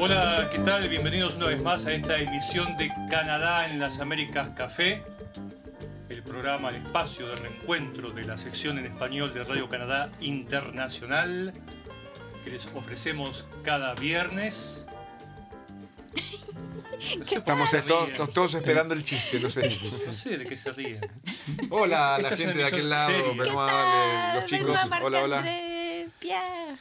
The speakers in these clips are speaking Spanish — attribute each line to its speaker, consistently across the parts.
Speaker 1: Hola, ¿qué tal? Bienvenidos una vez más a esta emisión de Canadá en las Américas Café, el programa, el espacio de reencuentro de la sección en español de Radio Canadá Internacional que les ofrecemos cada viernes.
Speaker 2: Estamos todos, todos esperando el chiste, no sé.
Speaker 1: No sé de qué se ríen.
Speaker 2: Hola, la gente de aquel lado. Benoit, los chicos. Hola, hola.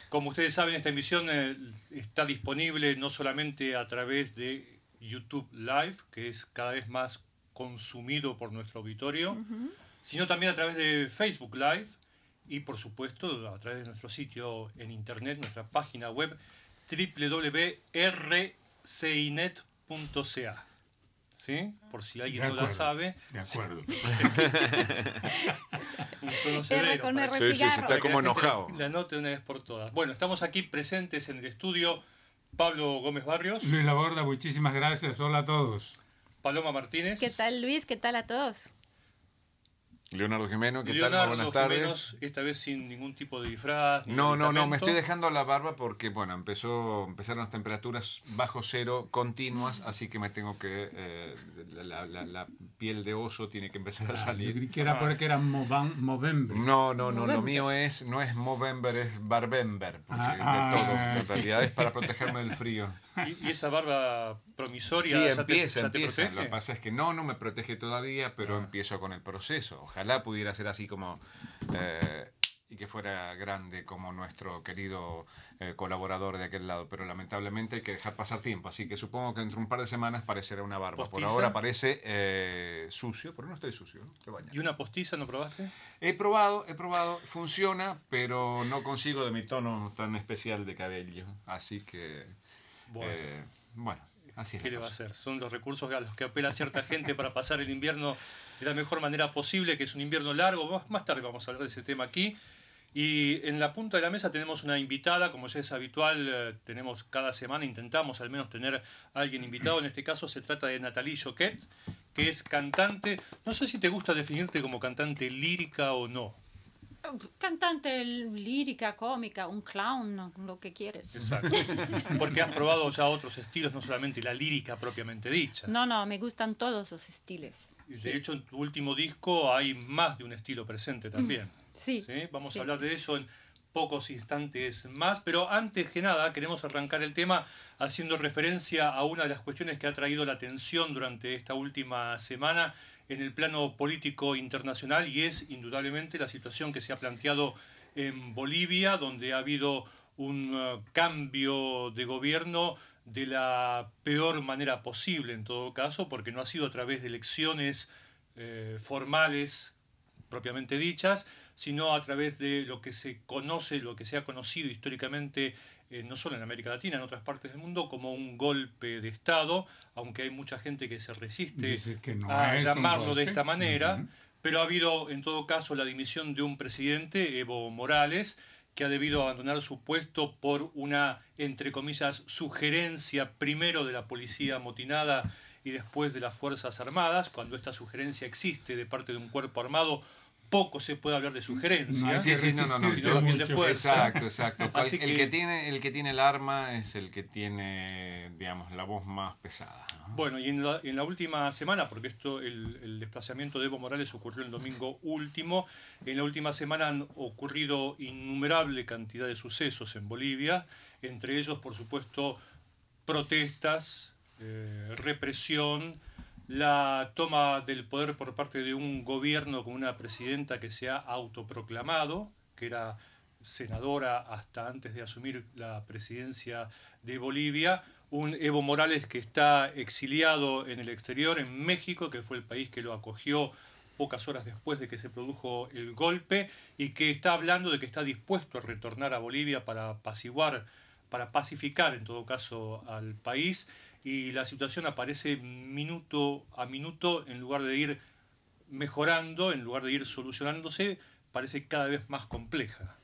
Speaker 1: Como ustedes saben, esta emisión eh, está disponible no solamente a través de YouTube Live, que es cada vez más consumido por nuestro auditorio, sino también a través de Facebook Live y por supuesto a través de nuestro sitio en internet, nuestra página web www.rcinet.ca. ¿Sí? Por si alguien no la sabe.
Speaker 3: De acuerdo.
Speaker 1: Un
Speaker 4: con
Speaker 2: está como enojado.
Speaker 1: La anote una vez por todas. Bueno, estamos aquí presentes en el estudio Pablo Gómez Barrios,
Speaker 3: Luis Laborda, muchísimas gracias. Hola a todos.
Speaker 1: Paloma Martínez.
Speaker 4: ¿Qué tal Luis? ¿Qué tal a todos?
Speaker 2: Leonardo Jimeno, ¿qué tal? Muy buenas tardes.
Speaker 1: Esta vez sin ningún tipo de disfraz.
Speaker 2: No, no, no, me estoy dejando la barba porque, bueno, empezó, empezaron las temperaturas bajo cero continuas, así que me tengo que, eh, la, la- la piel de oso tiene que empezar a
Speaker 3: Yo
Speaker 2: salir.
Speaker 3: creí que era porque era Movan- Movember.
Speaker 2: No, no, no, lo
Speaker 4: Movember.
Speaker 2: mío es, no es Movember, es Barbember, porque
Speaker 3: Ah,
Speaker 2: de
Speaker 3: ah.
Speaker 2: todo, en realidad es para protegerme del frío.
Speaker 1: ¿Y, y esa barba promisoria
Speaker 2: Sí,
Speaker 1: ya te-
Speaker 2: empieza,
Speaker 1: ya te
Speaker 2: empieza.
Speaker 1: protege?
Speaker 2: Lo que pasa es que no, no me protege todavía, pero empiezo con el proceso. Ojalá pudiera ser así como... eh, y que fuera grande como nuestro querido eh, colaborador de aquel lado, pero lamentablemente hay que dejar pasar tiempo, así que supongo que entre un par de semanas parecerá una barba. Por
Speaker 1: ¿Postiza?
Speaker 2: ahora parece eh, sucio, pero no estoy sucio, ¿no? Bañado.
Speaker 1: ¿Y una postiza no probaste?
Speaker 2: He probado, he probado, funciona, pero no consigo de mi tono tan especial de cabello, así que...
Speaker 1: Bueno.
Speaker 2: eh, bueno, así es.
Speaker 1: ¿Qué le va a hacer? Son los recursos a los que apela cierta gente para pasar el invierno de la mejor manera posible, que es un invierno largo. Más tarde vamos a hablar de ese tema aquí. Y en la punta de la mesa tenemos una invitada, como ya es habitual, eh, tenemos cada semana, intentamos al menos tener a alguien invitado. En este caso se trata de Natalie Joquet, que es cantante. No sé si te gusta definirte como cantante lírica o no.
Speaker 4: Cantante lírica, cómica, un clown, lo que quieres.
Speaker 1: Exacto. Porque has probado ya otros estilos, no solamente la lírica propiamente dicha.
Speaker 4: No, no, me gustan todos los estilos.
Speaker 1: Y
Speaker 4: Sí.
Speaker 1: De hecho, en tu último disco hay más de un estilo presente también.
Speaker 4: Sí,
Speaker 1: Vamos
Speaker 4: sí.
Speaker 1: a hablar de eso en pocos instantes más, pero antes que nada queremos arrancar el tema haciendo referencia a una de las cuestiones que ha traído la atención durante esta última semana en el plano político internacional y es indudablemente la situación que se ha planteado en Bolivia, donde ha habido un eh, cambio de gobierno de la peor manera posible en todo caso, porque no ha sido a través de elecciones eh, formales propiamente dichas, sino a través de lo que se conoce, lo que se ha conocido históricamente, eh, no solo en América Latina, en otras partes del mundo, como un golpe de Estado, aunque hay mucha gente que se resiste
Speaker 3: Dice que no
Speaker 1: a llamarlo de esta manera, pero ha habido en todo caso la dimisión de un presidente, Evo Morales, que ha debido abandonar su puesto por una, entre comillas, sugerencia primero de la policía amotinada y después de las Fuerzas Armadas. Cuando esta sugerencia existe de parte de un cuerpo armado, poco se puede hablar de sugerencia.
Speaker 3: No
Speaker 2: Sí, sí, no, no, no.
Speaker 1: sino de fuerza.
Speaker 2: Exacto, exacto.
Speaker 1: Así
Speaker 2: el,
Speaker 1: que-
Speaker 2: que tiene, el que tiene el arma es el que tiene, digamos, la voz más pesada. ¿no?
Speaker 1: Bueno, y en la, en la última semana, porque esto el, el desplazamiento de Evo Morales ocurrió el domingo último, en la última semana han ocurrido innumerable cantidad de sucesos en Bolivia, entre ellos, por supuesto, protestas, eh, represión, la toma del poder por parte de un gobierno con una presidenta que se ha autoproclamado, que era senadora hasta antes de asumir la presidencia de Bolivia, un Evo Morales que está exiliado en el exterior, en México, que fue el país que lo acogió pocas horas después de que se produjo el golpe, y que está hablando de que está dispuesto a retornar a Bolivia para apaciguar, para pacificar en todo caso al país, y la situación aparece minuto a minuto en lugar de ir mejorando, en lugar de ir solucionándose, parece cada vez más compleja.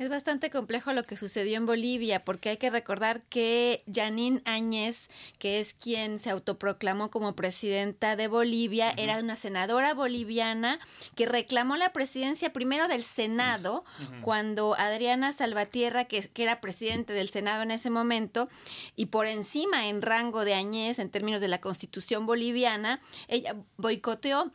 Speaker 5: Es bastante complejo lo que sucedió en Bolivia, porque hay que recordar que Janine Áñez, que es quien se autoproclamó como presidenta de Bolivia, era una senadora boliviana que reclamó la presidencia primero del Senado, cuando Adriana Salvatierra, que, que era presidente del Senado en ese momento, y por encima en rango de Áñez en términos de la constitución boliviana, ella boicoteó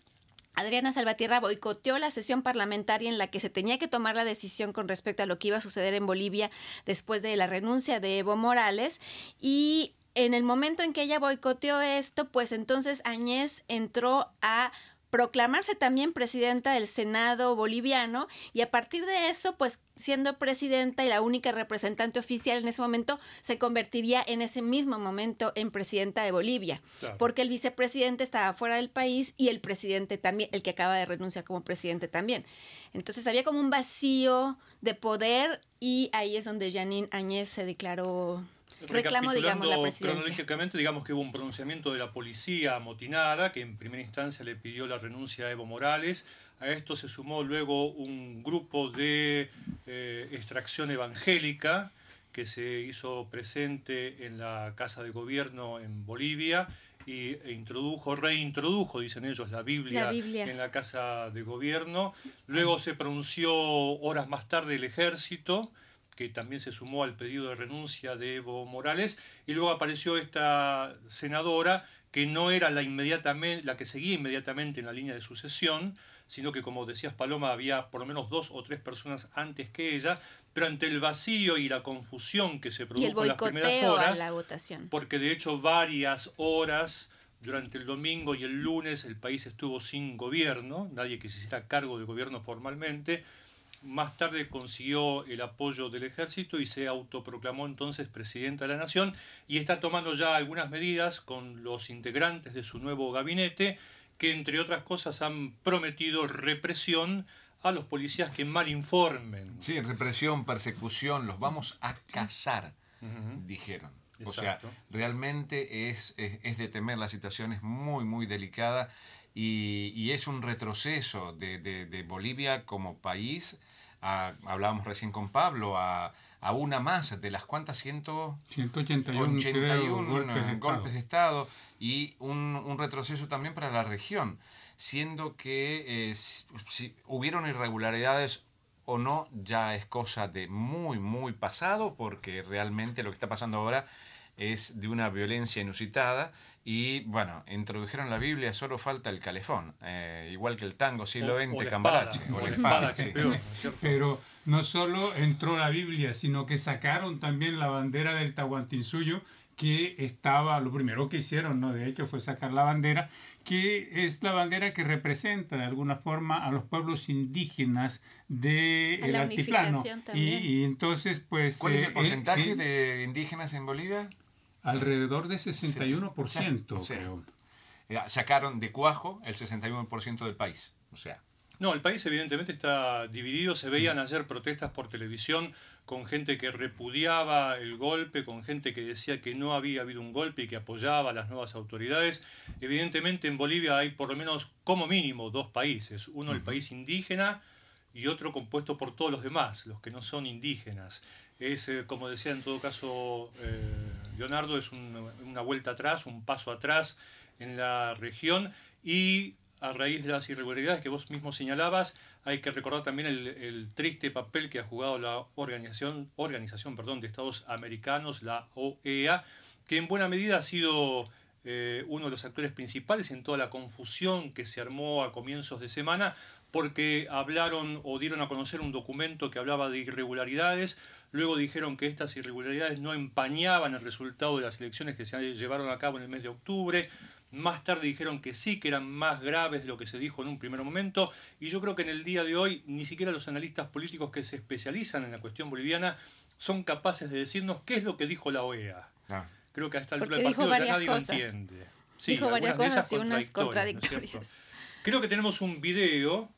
Speaker 5: Adriana Salvatierra boicoteó la sesión parlamentaria en la que se tenía que tomar la decisión con respecto a lo que iba a suceder en Bolivia después de la renuncia de Evo Morales. Y en el momento en que ella boicoteó esto, pues entonces Añez entró a proclamarse también presidenta del Senado boliviano y a partir de eso, pues siendo presidenta y la única representante oficial en ese momento, se convertiría en ese mismo momento en presidenta de Bolivia, porque el vicepresidente estaba fuera del país y el presidente también, el que acaba de renunciar como presidente también. Entonces había como un vacío de poder y ahí es donde Janine Añez se declaró reclamo, digamos, la presidencia.
Speaker 1: Cronológicamente, digamos que hubo un pronunciamiento de la policía amotinada, que en primera instancia le pidió la renuncia a Evo Morales. A esto se sumó luego un grupo de eh, extracción evangélica que se hizo presente en la Casa de Gobierno en Bolivia y e introdujo, reintrodujo, dicen ellos, la Biblia, en la Casa de Gobierno. Luego se pronunció horas más tarde el ejército, que también se sumó al pedido de renuncia de Evo Morales, y luego apareció esta senadora que no era la, inmediatamente, la que seguía inmediatamente en la línea de sucesión, sino que como decías Paloma, había por lo menos dos o tres personas antes que ella, pero ante el vacío y la confusión que se produjo en las primeras horas,
Speaker 5: la votación.
Speaker 1: porque de hecho varias horas durante el domingo y el lunes el país estuvo sin gobierno, nadie que se hiciera cargo de gobierno formalmente, más tarde consiguió el apoyo del ejército y se autoproclamó entonces presidenta de la nación y está tomando ya algunas medidas con los integrantes de su nuevo gabinete que entre otras cosas han prometido represión a los policías que mal informen.
Speaker 2: Sí, represión, persecución, los vamos a cazar, dijeron. O sea, realmente es, es, de temer, la situación es muy, muy delicada y, es un retroceso de, de Bolivia como país hablábamos recién con Pablo, a, a, una más de las cuantas
Speaker 3: 181,
Speaker 2: golpes, de Estado y un, un, retroceso también para la región, siendo que eh, si hubieron irregularidades o no ya es cosa de muy, muy pasado, porque realmente lo que está pasando ahora es de una violencia inusitada y bueno, introdujeron la Biblia, solo falta el calefón, eh, igual que el tango siglo XX, Cambalache.
Speaker 3: Pero no solo entró la Biblia, sino que sacaron también la bandera del Tahuantinsuyo, que estaba, lo primero que hicieron, ¿no? De hecho, fue sacar la bandera, que es la bandera que representa de alguna forma a los pueblos indígenas del de altiplano. Y, y, entonces, pues...
Speaker 2: ¿Cuál es el eh, porcentaje eh, de indígenas en Bolivia?
Speaker 3: Alrededor de 61%, creo.
Speaker 2: Eh, sacaron de cuajo el 61% del país. O sea.
Speaker 1: No, el país evidentemente está dividido. Se veían ayer protestas por televisión con gente que repudiaba el golpe, con gente que decía que no había habido un golpe y que apoyaba a las nuevas autoridades. Evidentemente en Bolivia hay por lo menos como mínimo dos países. Uno el país indígena y otro compuesto por todos los demás, los que no son indígenas. Es, eh, como decía en todo caso eh, Leonardo, es una vuelta atrás, un paso atrás en la región y a raíz de las irregularidades que vos mismo señalabas, hay que recordar también el, triste papel que ha jugado la Organización, organización perdón, de Estados Americanos, la OEA, que en buena medida ha sido eh, uno de los actores principales en toda la confusión que se armó a comienzos de semana, porque hablaron o dieron a conocer un documento que hablaba de irregularidades, Luego dijeron que estas irregularidades no empañaban el resultado de las elecciones que se llevaron a cabo en el mes de octubre. Más tarde dijeron que sí, que eran más graves de lo que se dijo en un primer momento. Y yo creo que en el día de hoy ni siquiera los analistas políticos que se especializan en la cuestión boliviana son capaces de decirnos qué es lo que dijo la OEA. Ah. Creo que hasta el del partido ya nadie lo entiende.
Speaker 5: dijo varias cosas y unas contradictorias.
Speaker 1: creo que tenemos un video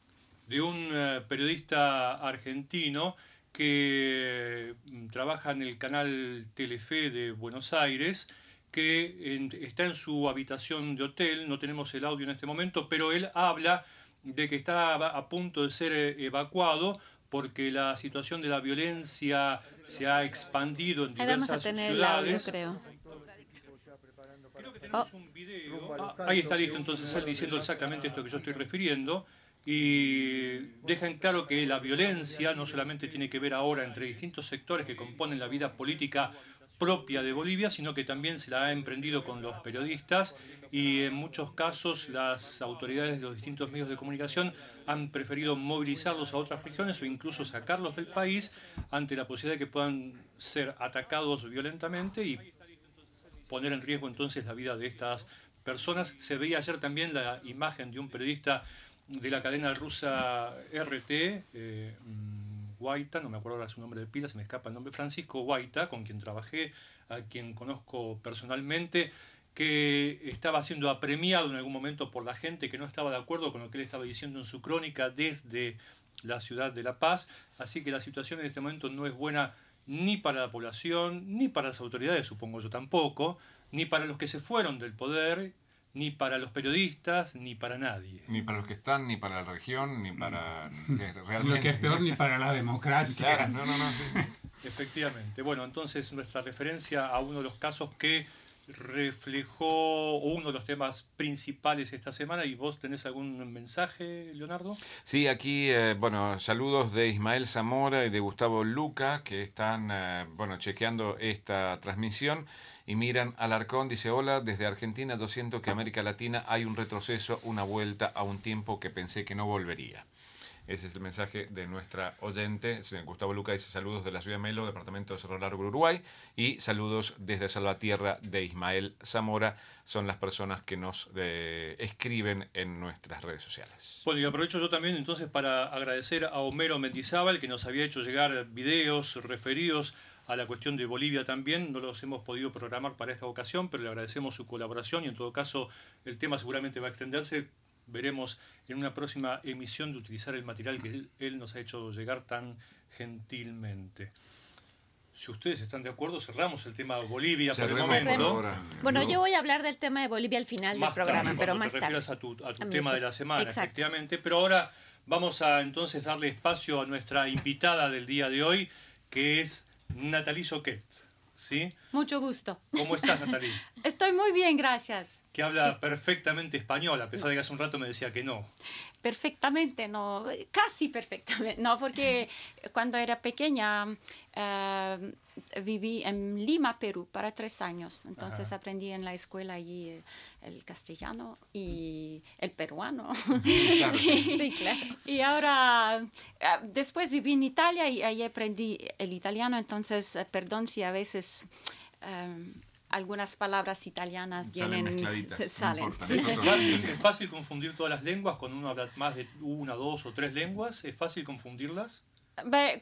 Speaker 1: de un eh, periodista argentino que mm, trabaja en el canal Telefe de Buenos Aires, que está en su habitación de hotel, no tenemos el audio en este momento, pero él habla de que está a punto de ser eh, evacuado porque la situación de la violencia se ha expandido en diversas
Speaker 5: vamos a tener
Speaker 1: ciudades.
Speaker 5: el audio, creo.
Speaker 1: Creo que tenemos un video. Ah, ahí está listo entonces él diciendo exactamente esto que yo estoy refiriendo y deja en claro que la violencia no solamente tiene que ver ahora entre distintos sectores que componen la vida política propia de Bolivia, sino que también se la ha emprendido con los periodistas y en muchos casos las autoridades de los distintos medios de comunicación han preferido movilizarlos a otras regiones o incluso sacarlos del país ante la posibilidad de que puedan ser atacados violentamente y poner en riesgo entonces la vida de estas personas. Se veía ayer también la imagen de un periodista de la cadena rusa RT, eh, Guaita, no me acuerdo ahora su nombre de pila, se me escapa el nombre, Francisco Guaita, con quien trabajé, a quien conozco personalmente, que estaba siendo apremiado en algún momento por la gente que no estaba de acuerdo con lo que él estaba diciendo en su crónica desde la ciudad de La Paz. Así que la situación en este momento no es buena ni para la población, ni para las autoridades, supongo yo tampoco, ni para los que se fueron del poder, ni para los periodistas, ni para nadie.
Speaker 2: Ni para los que están, ni para la región, ni para...
Speaker 3: Realmente. Lo que es peor, ni para la democracia.
Speaker 2: Claro, no, no, no, sí.
Speaker 1: Efectivamente. Bueno, entonces nuestra referencia a uno de los casos que reflejó uno de los temas principales esta semana. ¿Y vos tenés algún mensaje, Leonardo?
Speaker 2: Sí, aquí, eh, bueno, saludos de Ismael Zamora y de Gustavo Luca, que están, eh, bueno, chequeando esta transmisión y miran Alarcón, dice, hola, desde Argentina 200 que América Latina hay un retroceso, una vuelta a un tiempo que pensé que no volvería. Ese es el mensaje de nuestra oyente. Gustavo Luca dice saludos de la ciudad de Melo, departamento de Cerro Largo, Uruguay. Y saludos desde Salvatierra de Ismael Zamora. Son las personas que nos eh, escriben en nuestras redes sociales.
Speaker 1: Bueno, y aprovecho yo también entonces para agradecer a Homero Mendizábal que nos había hecho llegar videos referidos a la cuestión de Bolivia también. No los hemos podido programar para esta ocasión, pero le agradecemos su colaboración y en todo caso el tema seguramente va a extenderse veremos en una próxima emisión de utilizar el material que él, él, nos ha hecho llegar tan gentilmente. Si ustedes están de acuerdo, cerramos el tema Bolivia
Speaker 2: Cerremos
Speaker 1: por el momento.
Speaker 2: ahora.
Speaker 5: Bueno, yo voy a hablar del tema de Bolivia al final
Speaker 1: Más
Speaker 5: del programa,
Speaker 1: tarde,
Speaker 5: pero más
Speaker 1: te
Speaker 5: tarde.
Speaker 1: refieras a tu, a tu
Speaker 5: A
Speaker 1: tema de la semana,
Speaker 5: Exacto.
Speaker 1: efectivamente. Pero ahora vamos a entonces darle espacio a nuestra invitada del día de hoy, que es Natalie Soquet. ¿Sí?
Speaker 4: Mucho gusto.
Speaker 1: ¿Cómo estás, Natalie?
Speaker 4: Estoy muy bien, gracias.
Speaker 1: Que habla perfectamente español, a pesar de que hace un rato me decía que no.
Speaker 4: Perfectamente, no, casi perfectamente, no, porque cuando era pequeña eh, viví en Lima, Perú, para tres años. Entonces
Speaker 1: Ajá.
Speaker 4: aprendí en la escuela allí el castellano y el peruano.
Speaker 2: Claro.
Speaker 5: Sí, claro.
Speaker 4: Y ahora, eh, después viví en Italia y ahí aprendí el italiano, entonces, eh, perdón si a veces eh, algunas palabras italianas
Speaker 2: Salen
Speaker 4: vienen,
Speaker 2: no
Speaker 4: salen.
Speaker 2: importa,
Speaker 4: sí.
Speaker 2: no
Speaker 1: Es fácil, es fácil confundir todas las lenguas cuando uno habla más de una, dos o tres lenguas. ¿Es fácil confundirlas?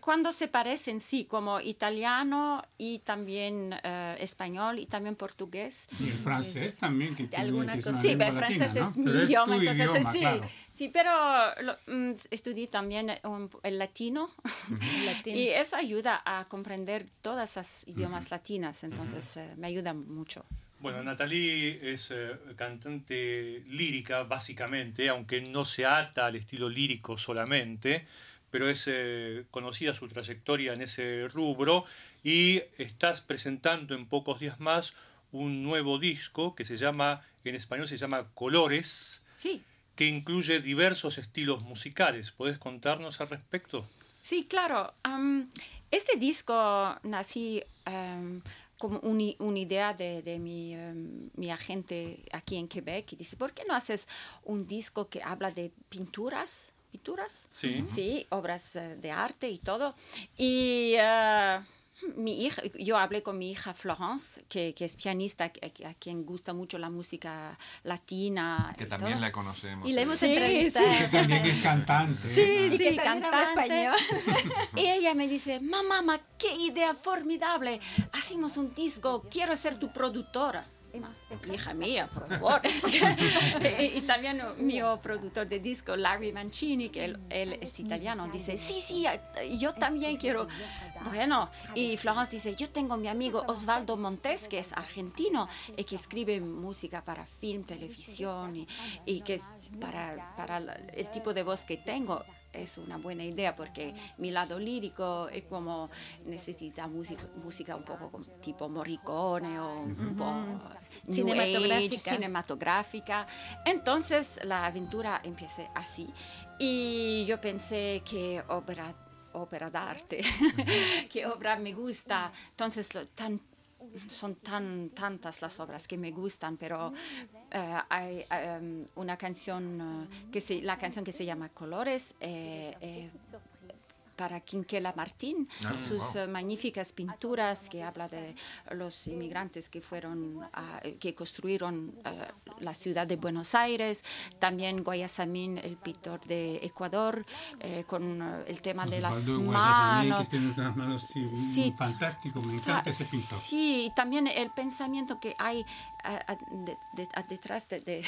Speaker 4: Cuando se parecen, sí, como italiano y también eh, español y también portugués.
Speaker 3: Y el francés también, que, tiene,
Speaker 5: alguna
Speaker 3: que es
Speaker 5: cosa-
Speaker 4: Sí, el francés
Speaker 3: latina,
Speaker 4: es
Speaker 3: ¿no?
Speaker 4: mi
Speaker 3: Pero es
Speaker 4: idioma,
Speaker 3: tu
Speaker 4: entonces
Speaker 3: idioma,
Speaker 4: sí,
Speaker 3: claro.
Speaker 4: sí, pero lo- mm, estudié también un- el latino y eso ayuda a comprender todas las idiomas latinas, entonces eh, me ayuda mucho.
Speaker 1: Bueno, Natalie es eh, cantante lírica, básicamente, aunque no se ata al estilo lírico solamente, pero es eh, conocida su trayectoria en ese rubro y estás presentando en pocos días más un nuevo disco que se llama, en español se llama Colores,
Speaker 4: Sí,
Speaker 1: que incluye diversos estilos musicales. ¿Puedes contarnos al respecto?
Speaker 4: Sí, claro. Am, este disco nací am, como una idea de, de mi, em, mi agente aquí en Quebec y dice, ¿por qué no haces un disco que habla de pinturas? ¿Pinturas?
Speaker 1: Sí.
Speaker 4: Sí, obras eh, de arte y todo. Y eh, mi hija, yo hablé con mi hija Florence, que, que es pianista, que- a, quien gusta mucho la música latina.
Speaker 2: Que
Speaker 4: y
Speaker 2: también
Speaker 4: todo.
Speaker 2: la conocemos.
Speaker 5: Y la hemos
Speaker 4: Sí,
Speaker 5: entrevistado.
Speaker 4: sí.
Speaker 3: Que también es cantante.
Speaker 4: Sí,
Speaker 3: ¿eh?
Speaker 5: Y que
Speaker 4: sí,
Speaker 5: también habla
Speaker 4: cantante.
Speaker 5: español.
Speaker 4: Y ella me dice, mamá, ma, qué idea formidable. Hacemos un disco, quiero ser tu productora. Hija mía, por favor. y, y también mi productor de disco, Larry Mancini, que él, él es italiano, dice, sí, sí, yo también quiero. Bueno, y Florence dice, yo tengo mi amigo Osvaldo Montes, que es argentino y que escribe música para film, televisión y, y que es para, para el tipo de voz que tengo es una buena idea porque mi lado lírico es como necesita música, música un poco tipo Morricone o un poco cinematográfica. cinematográfica. Entonces la aventura empieza así. Y yo pensé que obra ópera d'arte, que obra me gusta. Entonces, tan, son tan tantas las obras que me gustan, pero uh, hay um, una canción uh, que se, la canción que se llama Colores. Eh, eh, para Quinquela Martín, ah, sus eh, magníficas pinturas que habla de los inmigrantes que fueron, que construyeron eh, la ciudad de Buenos Aires, también Guayasamín, el pintor de Ecuador, eh, con el tema de las manos.
Speaker 3: Que unas manos sí, fantástico, me encanta ese pintor.
Speaker 4: Sí, y también el pensamiento que hay detrás de,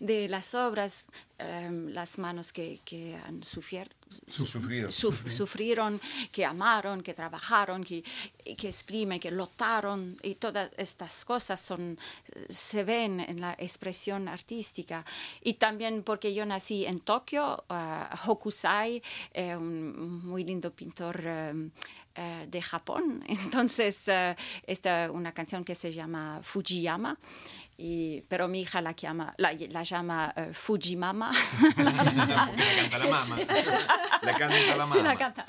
Speaker 4: de, las obras, em, las manos que, que han
Speaker 2: sufrido,
Speaker 4: sufrieron, que amaron, que trabajaron, que, que exprimen, que lotaron, y todas estas cosas son, se ven en la expresión artística. Y también porque yo nací en Tokio, uh, Hokusai, eh, un muy lindo pintor em, eh, de Japón. Entonces, uh, esta una canción que se llama Fujiyama y, pero mi hija la, llama, la, la llama uh, Fujimama.
Speaker 2: la canta la mamá. La canta la mamá.
Speaker 4: Sí, la canta.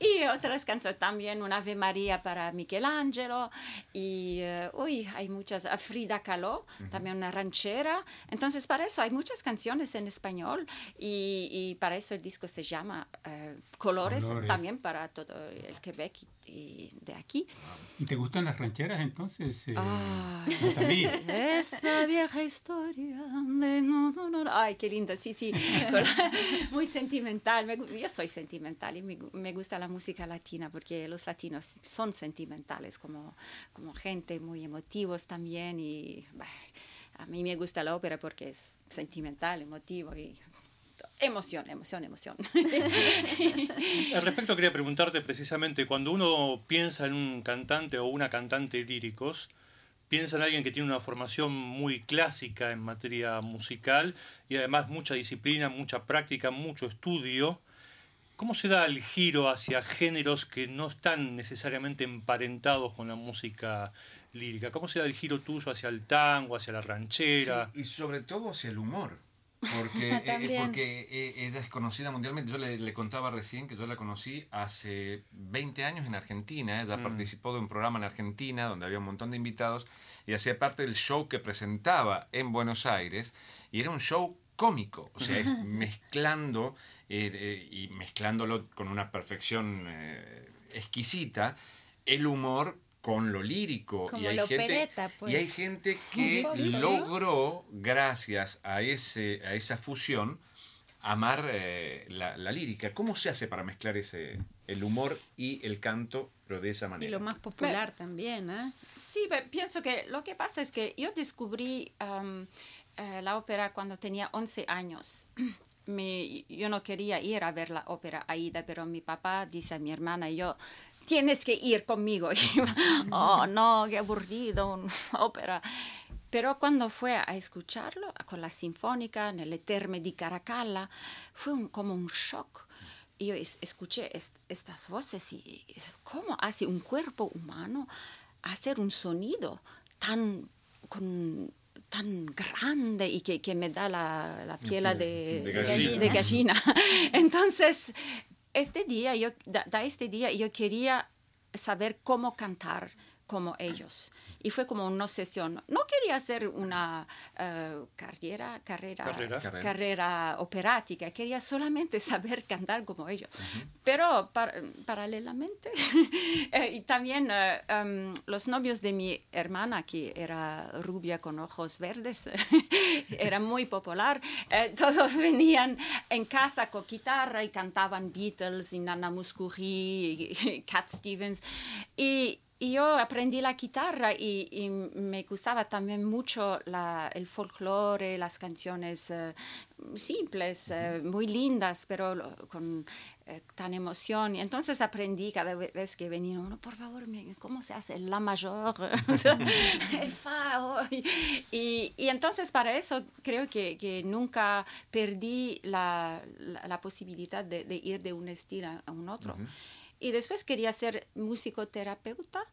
Speaker 4: Y otras canciones también, una Ave María para Michelangelo. Y, uh, uy, hay muchas. Frida Kahlo, también una ranchera. Entonces, para eso hay muchas canciones en español. Y, y para eso el disco se llama uh, Colores, Colores, también para todo el Quebec y de aquí.
Speaker 3: ¿Y te gustan las rancheras entonces? Eh,
Speaker 4: Ay, esa vieja historia de no, no, no. Ay, qué linda, sí, sí. Muy sentimental. yo soy sentimental y me, gusta la música latina porque los latinos son sentimentales como, como gente muy emotivos también y a mí me gusta la ópera porque es sentimental, emotivo y Emoción, emoción, emoción.
Speaker 1: Al respecto quería preguntarte precisamente, cuando uno piensa en un cantante o una cantante líricos, piensa en alguien que tiene una formación muy clásica en materia musical y además mucha disciplina, mucha práctica, mucho estudio. ¿Cómo se da el giro hacia géneros que no están necesariamente emparentados con la música lírica? ¿Cómo se da el giro tuyo hacia el tango, hacia la ranchera?
Speaker 2: y sobre todo hacia el humor porque, eh, eh, porque eh, ella es conocida mundialmente. Yo le, contaba recién que yo la conocí hace 20 años en Argentina. Ella mm. participó de un programa en Argentina donde había un montón de invitados y hacía parte del show que presentaba en Buenos Aires. Y era un show cómico, o sea, mezclando y mezclándolo con una perfección exquisita el humor con lo lírico. y, hay gente, y hay pues. gente que logró, gracias a, ese, a esa fusión, amar eh, la, lírica. ¿Cómo se hace para mezclar ese, el humor y el canto, pero de esa manera?
Speaker 5: Y lo más popular también, ¿eh?
Speaker 4: Sí, pienso que lo que pasa es que yo descubrí eh, la ópera cuando tenía 11 años. Me, yo no quería ir a ver la ópera Aida, pero mi papá dice a mi hermana y yo, tienes que ir conmigo. oh, no, qué aburrido, ópera. Pero cuando fue a escucharlo con la sinfónica en el Terme di Caracalla, fue como un shock. Y yo escuché estas voces y cómo hace un cuerpo humano hacer un sonido tan, tan grande y que, me da la, la piel de, de, gallina. Entonces, este día, yo, da, este día yo quería saber cómo cantar como ellos y fue como una sesión. No quería hacer una uh, carrera, carrera, carrera, carrera. operática, quería solamente saber cantar como ellos. Pero paralelamente, eh, y también uh, um, los novios de mi hermana, que era rubia con ojos verdes, era muy popular, uh, todos venían en casa con guitarra y cantaban Beatles y Nana Muscuri y Cat Stevens. Y y yo aprendí la guitarra y, me gustaba también mucho la, el folclore, las canciones eh, simples, eh, muy lindas, pero con eh, tan emoción. Y entonces aprendí cada vez que venía uno, por favor, ¿cómo se hace? La mayor, el fa. Y, y, entonces para eso creo que, que nunca perdí la, la, posibilidad de, de, ir de un estilo a un otro. Y después quería ser musicoterapeuta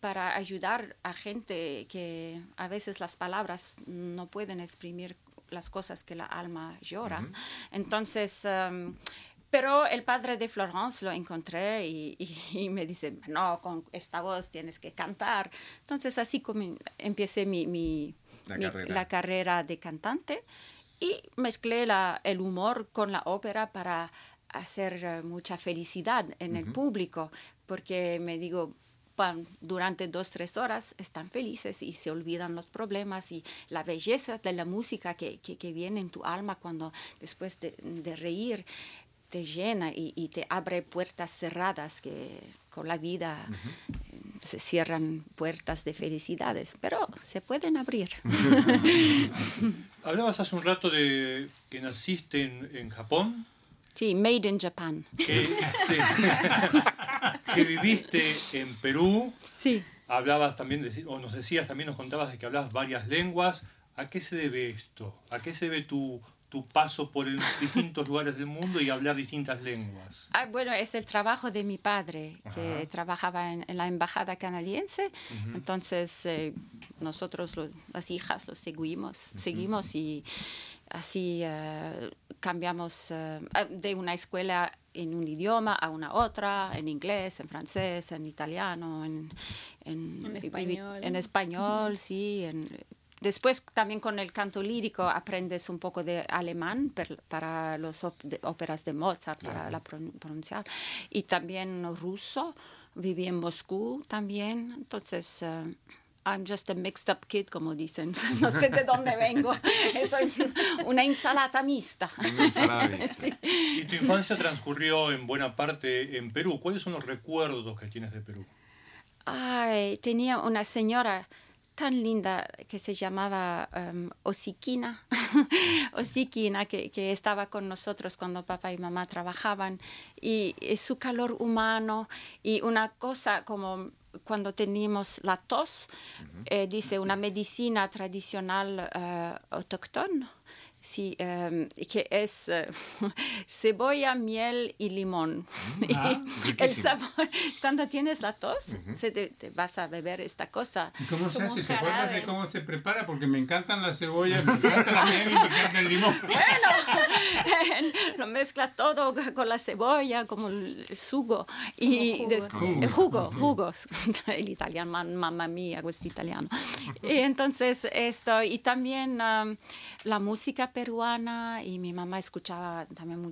Speaker 4: para ayudar a gente que a veces las palabras no pueden exprimir las cosas que la alma llora. Entonces, em, pero el padre de Florence lo encontré y, me dice, no, con esta voz tienes que cantar. Entonces así como empecé mi, la, carrera. de cantante y mezclé la, el humor con la ópera para hacer eh, mucha felicidad en el público, porque me digo, durante dos, tres horas están felices y se olvidan los problemas y la belleza de la música que, que, viene en tu alma cuando después de, reír te llena y, te abre puertas cerradas que con la vida eh, se cierran puertas de felicidades, pero se pueden abrir.
Speaker 1: Hablabas hace un rato de que naciste en, en Japón.
Speaker 4: Sí, Made in Japan.
Speaker 1: Que, que viviste en Perú.
Speaker 4: Sí.
Speaker 1: Hablabas también, o nos decías, también nos contabas de que hablabas varias lenguas. ¿A qué se debe esto? ¿A qué se debe tu, tu paso por distintos lugares del mundo y hablar distintas lenguas?
Speaker 4: Ah, bueno, es el trabajo de mi padre, que trabajaba en, la embajada canadiense. Entonces, eh, nosotros, las hijas, lo seguimos, seguimos y así uh, cambiamos uh, de una escuela en un idioma a una otra, en inglés, en francés, en italiano, en,
Speaker 5: en, en español.
Speaker 4: En español, sí. En, después también con el canto lírico aprendes un poco de alemán per, para las óperas de Mozart, claro. para la pronunciar, y también ruso. Viví en Moscú también, entonces... Uh, I'm just a mixed up kid, como dicen. No sé de dónde vengo. Soy una ensalada mixta.
Speaker 1: Y tu infancia transcurrió en buena parte en Perú. ¿Cuáles son los recuerdos que tienes de Perú?
Speaker 4: Ay, tenía una señora tan linda que se llamaba um, Osiquina, Osiquina que, que, estaba con nosotros cuando papá y mamá trabajaban, y, y, su calor humano y una cosa como cuando teníamos la tos, eh, dice una medicina tradicional uh, autóctona Sí, em, que es eh, cebolla, miel y limón. Ah, el sabor, cuando tienes la tos, se te, vas a beber esta cosa.
Speaker 3: ¿Cómo se hace? ¿Te acuerdas de cómo se prepara? Porque me encantan las cebollas, me encanta la miel y me encanta el limón.
Speaker 4: Bueno, lo mezcla todo con la cebolla, como el sugo. Y el jugo, jugos. El italiano, mamma mía, este italiano. Y entonces esto, y también la música peruana y mi mamá escuchaba también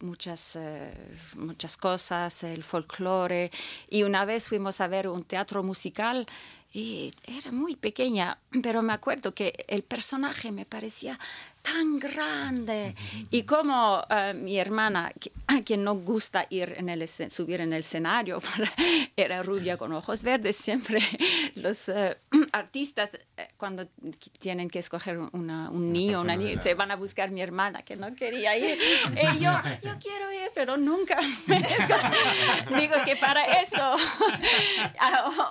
Speaker 4: muchas, eh, muchas cosas, el folclore. Y una vez fuimos a ver un teatro musical y era muy pequeña, pero me acuerdo que el personaje me parecía tan grande. Y como eh, mi hermana, a quien no gusta ir en el, subir en el escenario, era rubia con ojos verdes, siempre los eh, artistas, eh, cuando tienen que escoger una, un niño, una niña, se van a buscar mi hermana, que no quería ir. Y yo, yo quiero ir, pero nunca. Digo que para eso,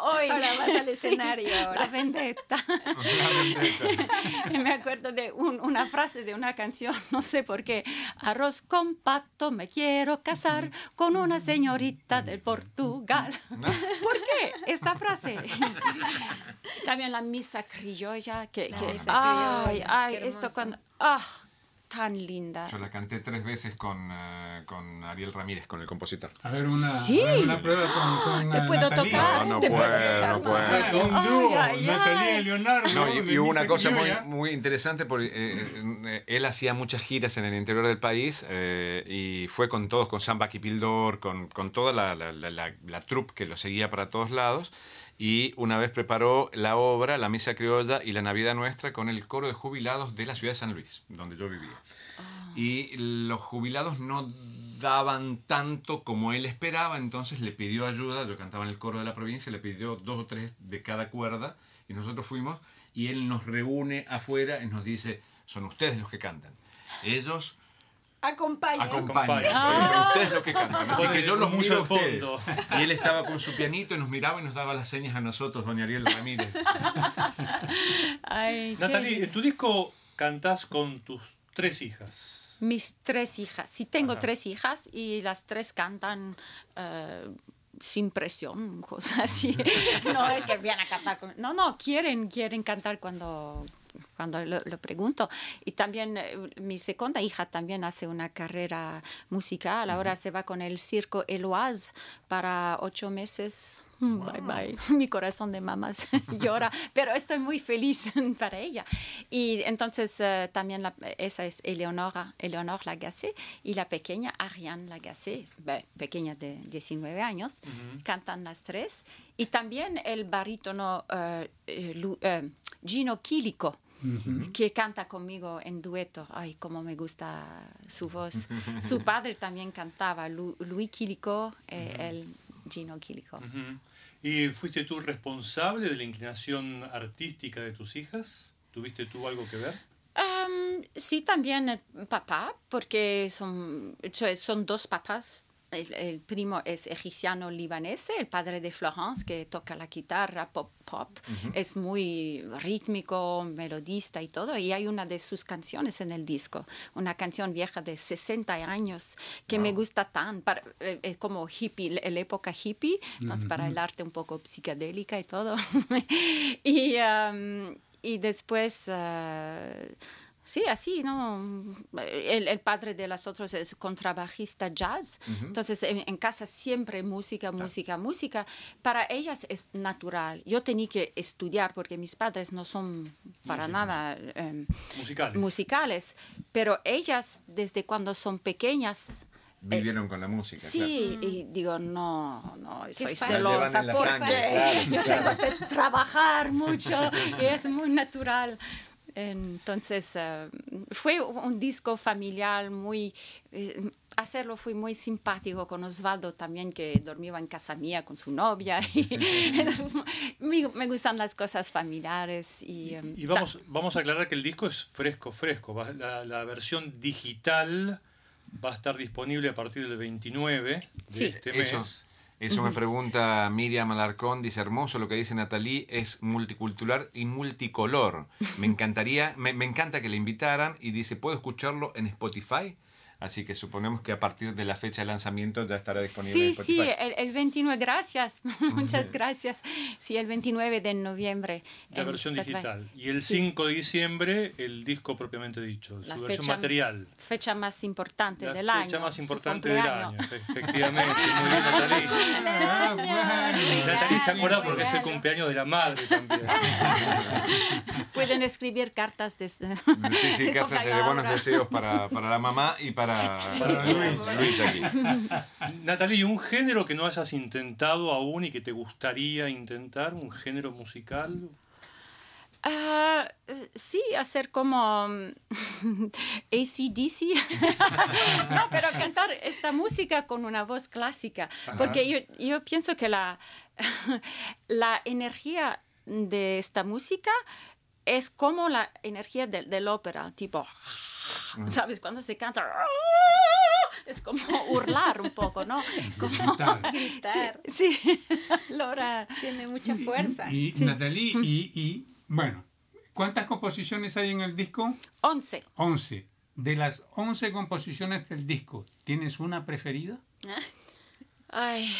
Speaker 4: hoy...
Speaker 5: Ahora vas al escenario.
Speaker 4: La vendetta. La vendetta. me acuerdo de una frase de una canción, no sé por qué. Arroz con pato, me quiero casar con una señorita del Portugal. ¿Por qué esta frase? También la misa criolla, que, que ay, ay, esto cuando, ah, tan linda.
Speaker 2: Yo la canté tres veces con, uh, con Ariel Ramírez, con el compositor.
Speaker 3: A ver, una, ¿Sí? a ver, una prueba con, con
Speaker 4: ¿Te puedo
Speaker 3: Natalia.
Speaker 4: tocar?
Speaker 2: No, no
Speaker 4: ¿Te
Speaker 2: puedo, no puedo.
Speaker 3: Un dúo, Natalia y Leonardo.
Speaker 2: No, y, y hubo una cosa muy, muy interesante porque eh, eh, él hacía muchas giras en el interior del país eh, y fue con todos, con Samba Kipildor, con, con toda la, la, la, la, la troupe que lo seguía para todos lados y una vez preparó la obra, la Misa Criolla y la Navidad Nuestra con el coro de jubilados de la ciudad de San Luis, donde yo vivía. Y los jubilados no daban tanto como él esperaba, entonces le pidió ayuda, yo cantaba en el coro de la provincia, le pidió dos o tres de cada cuerda y nosotros fuimos y él nos reúne afuera y nos dice, son ustedes los que cantan. Ellos
Speaker 4: Acompañan.
Speaker 2: acompañan,
Speaker 1: Ah.
Speaker 2: son ustedes los que cantan. Así que yo los miro a
Speaker 1: de
Speaker 2: ustedes. Y él estaba con su pianito y nos miraba y nos daba las señas a nosotros, doña Ariel Ramírez.
Speaker 4: Ay, qué
Speaker 1: Natalie,
Speaker 4: lindo.
Speaker 1: en tu disco cantás con tus tres hijas.
Speaker 4: Mis tres hijas. Sí, tengo
Speaker 1: Ajá.
Speaker 4: tres hijas y las tres cantan eh, sin presión, cosas así. no es que vienen a cantar. con- No, no, quieren, quieren cantar cuando cuando lo, lo pregunto. Y también eh, mi segunda hija también hace una carrera musical. Ahora se va con el circo Eloise para ocho meses. Mm, Bye bye. Mi corazón de mamás llora, pero estoy muy feliz para ella. Y entonces eh, también la- esa es Eleonora, Eleonor Lagacé y la pequeña Ariane Lagacé, pequeña de 19 años, cantan las tres. Y también el barítono eh, eh, Lu- que canta conmigo en dueto. Ay, cómo me gusta su voz. Su padre también cantaba, Lu- Luis Quilico, eh, el Gino Quilico.
Speaker 1: Ujú. ¿Y fuiste tú responsable de la inclinación artística de tus hijas? ¿Tuviste tú algo que ver?
Speaker 4: Am, sí, también el papá, porque son, so- son dos papás. El, el primo es egipciano libanés, el padre de Florence, que toca la guitarra pop pop. Es muy rítmico, melodista y todo. Y hay una de sus canciones en el disco, una canción vieja de 60 años que me gusta tan, para, eh, eh, como hippie, la época hippie, entonces para el arte un poco psicodélica y todo. y, am, y después... eh, Sí, así, ¿no? El, el padre de las otras es contrabajista jazz. Entonces, en, en casa siempre música, música, música. Para ellas es natural. Yo tenía que estudiar porque mis padres no son para nada em,
Speaker 1: Musicales.
Speaker 4: musicales. Pero ellas, desde cuando son pequeñas,
Speaker 2: Vivieron con la música.
Speaker 4: Sí, y digo, no, no, soy celosa porque
Speaker 2: sangre, claro, claro.
Speaker 4: tengo que trabajar mucho y es muy natural. Entonces, eh, fue un disco familiar muy... eh, hacerlo fue muy simpático con Osvaldo también, que dormía en casa mía con su novia. Y me, me gustan las cosas familiares. Y, em,
Speaker 1: Y vamos, vamos a aclarar que el disco es fresco, fresco. Va- La, la versión digital va a estar disponible a partir del 29 de
Speaker 4: Sí.
Speaker 1: este mes.
Speaker 2: eso me pregunta Miriam Alarcón, dice hermoso lo que dice Natalie, es multicultural y multicolor. Me encantaría, me, me encanta que le invitaran y dice, ¿puedo escucharlo en Spotify? Así que suponemos que a partir de la fecha de lanzamiento ya estará disponible en
Speaker 4: Sí, sí,
Speaker 2: Spotify.
Speaker 4: el, el 29, gracias, muchas gracias. Sí, el 29 de noviembre.
Speaker 1: La
Speaker 4: en
Speaker 1: versión
Speaker 4: Spotify.
Speaker 1: digital. Y el
Speaker 4: Sí.
Speaker 1: 5 de diciembre, el disco propiamente dicho, su
Speaker 4: La
Speaker 1: versión
Speaker 4: fecha-
Speaker 1: material.
Speaker 4: Fecha más importante
Speaker 1: La
Speaker 4: del
Speaker 1: fecha
Speaker 4: año.
Speaker 1: más
Speaker 4: su
Speaker 1: importante del año, efe- efectivamente. Muy bien, Natalie.
Speaker 3: Ah, bueno.
Speaker 1: Natalie se acuerda porque es el cumpleaños de la madre también.
Speaker 4: Pueden escribir cartas de...
Speaker 2: Sí, sí, cartas de buenos deseos para, para la mamá y para,
Speaker 3: Para Luis.
Speaker 2: Luis aquí.
Speaker 1: Natalie, ¿y un género que no hayas intentado aún y que te gustaría intentar? ¿Un género musical?
Speaker 4: Ah, sí, hacer como mm, ACDC. no, pero cantar esta música con una voz clásica. Porque yo, yo pienso que la, la energía de esta música es como la energía del del ópera, tipo, ¿sabes? Cuando se canta, es como hurlar un poco, ¿no? Como,
Speaker 5: Gritar.
Speaker 4: Sí, sí. Laura.
Speaker 5: Tiene mucha fuerza.
Speaker 3: Y Natalie, y, y, bueno, ¿cuántas composiciones hay en el disco?
Speaker 4: 11.
Speaker 3: 11. De las 11 composiciones del disco, ¿tienes una preferida?
Speaker 4: Ay,